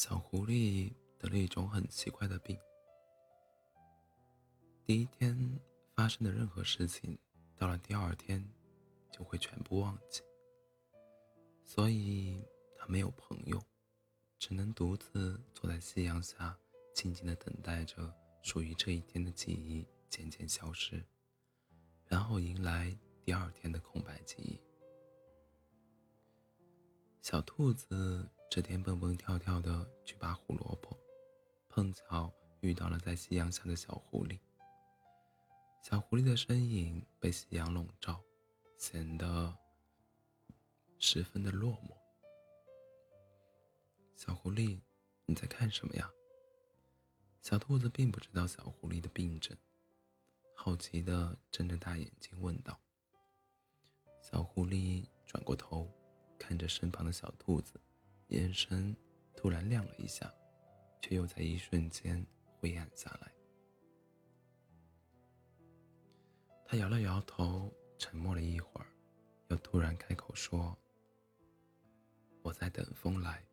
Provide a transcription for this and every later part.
小狐狸得了一种很奇怪的病。第一天发生的任何事情，到了第二天就会全部忘记。所以，他没有朋友，只能独自坐在夕阳下，静静的等待着属于这一天的记忆渐渐消失，然后迎来第二天的空白记忆。小兔子。这天蹦蹦跳跳的去拔胡萝卜，碰巧遇到了在夕阳下的小狐狸。小狐狸的身影被夕阳笼罩，显得十分的落寞。小狐狸，你在看什么呀？小兔子并不知道小狐狸的病症，好奇的睁着大眼睛问道。小狐狸转过头，看着身旁的小兔子。眼神突然亮了一下，却又在一瞬间灰暗下来。他摇了摇头，沉默了一会儿，又突然开口说：“我在等风来。”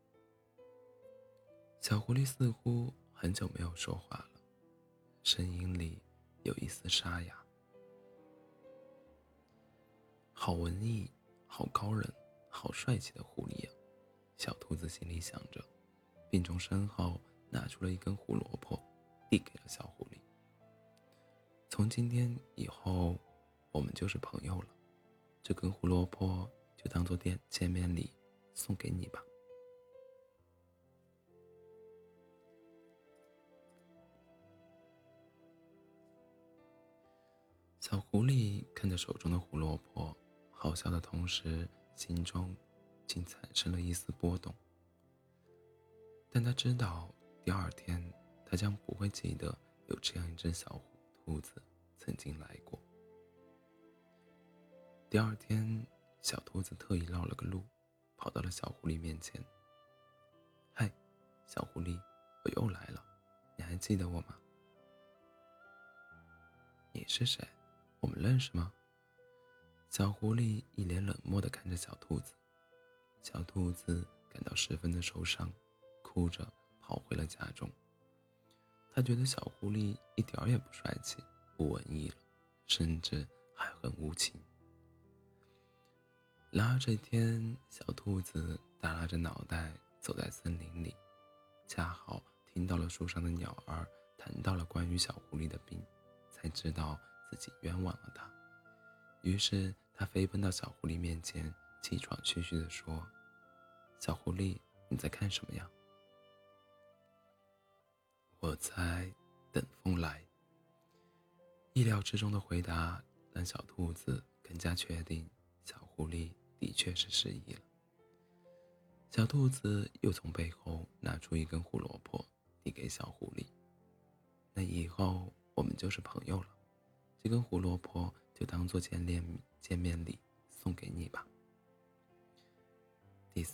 小狐狸似乎很久没有说话了，声音里有一丝沙哑。好文艺，好高冷，好帅气的狐狸呀！小兔子心里想着，并从身后拿出了一根胡萝卜，递给了小狐狸。从今天以后，我们就是朋友了。这根胡萝卜就当做见见面礼，送给你吧。小狐狸看着手中的胡萝卜，好笑的同时，心中……竟产生了一丝波动，但他知道第二天他将不会记得有这样一只小兔子曾经来过。第二天，小兔子特意绕了个路，跑到了小狐狸面前。“嗨，小狐狸，我又来了，你还记得我吗？”“你是谁？我们认识吗？”小狐狸一脸冷漠地看着小兔子。小兔子感到十分的受伤，哭着跑回了家中。他觉得小狐狸一点也不帅气、不文艺了，甚至还很无情。然而这天，小兔子耷拉着脑袋走在森林里，恰好听到了树上的鸟儿谈到了关于小狐狸的病，才知道自己冤枉了它。于是他飞奔到小狐狸面前。气喘吁吁地说：“小狐狸，你在看什么呀？”“我在等风来。”意料之中的回答让小兔子更加确定小狐狸的确是失忆了。小兔子又从背后拿出一根胡萝卜，递给小狐狸：“那以后我们就是朋友了，这根胡萝卜就当做见面见面礼送给你吧。”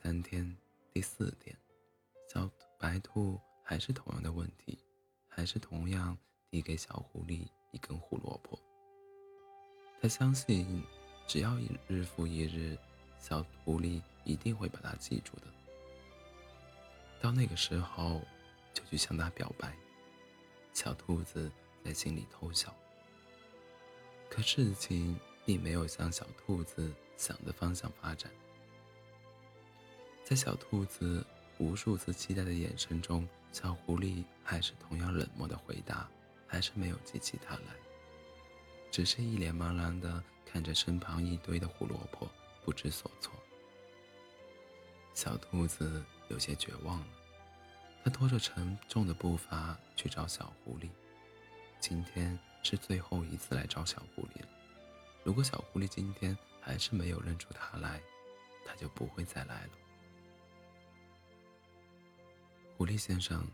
三天、第四天，小白兔还是同样的问题，还是同样递给小狐狸一根胡萝卜。他相信，只要一日复一日，小狐狸一定会把它记住的。到那个时候，就去向他表白。小兔子在心里偷笑。可事情并没有向小兔子想的方向发展。在小兔子无数次期待的眼神中，小狐狸还是同样冷漠的回答，还是没有记起他来，只是一脸茫然的看着身旁一堆的胡萝卜，不知所措。小兔子有些绝望了，它拖着沉重的步伐去找小狐狸。今天是最后一次来找小狐狸了，如果小狐狸今天还是没有认出它来，它就不会再来了。狐狸先生，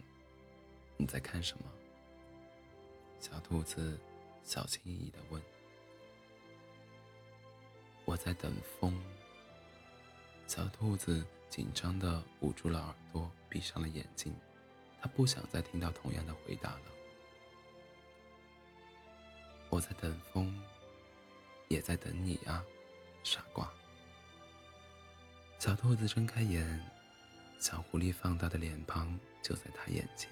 你在看什么？小兔子小心翼翼地问。我在等风。小兔子紧张地捂住了耳朵，闭上了眼睛，它不想再听到同样的回答了。我在等风，也在等你啊，傻瓜。小兔子睁开眼。小狐狸放大的脸庞就在他眼前。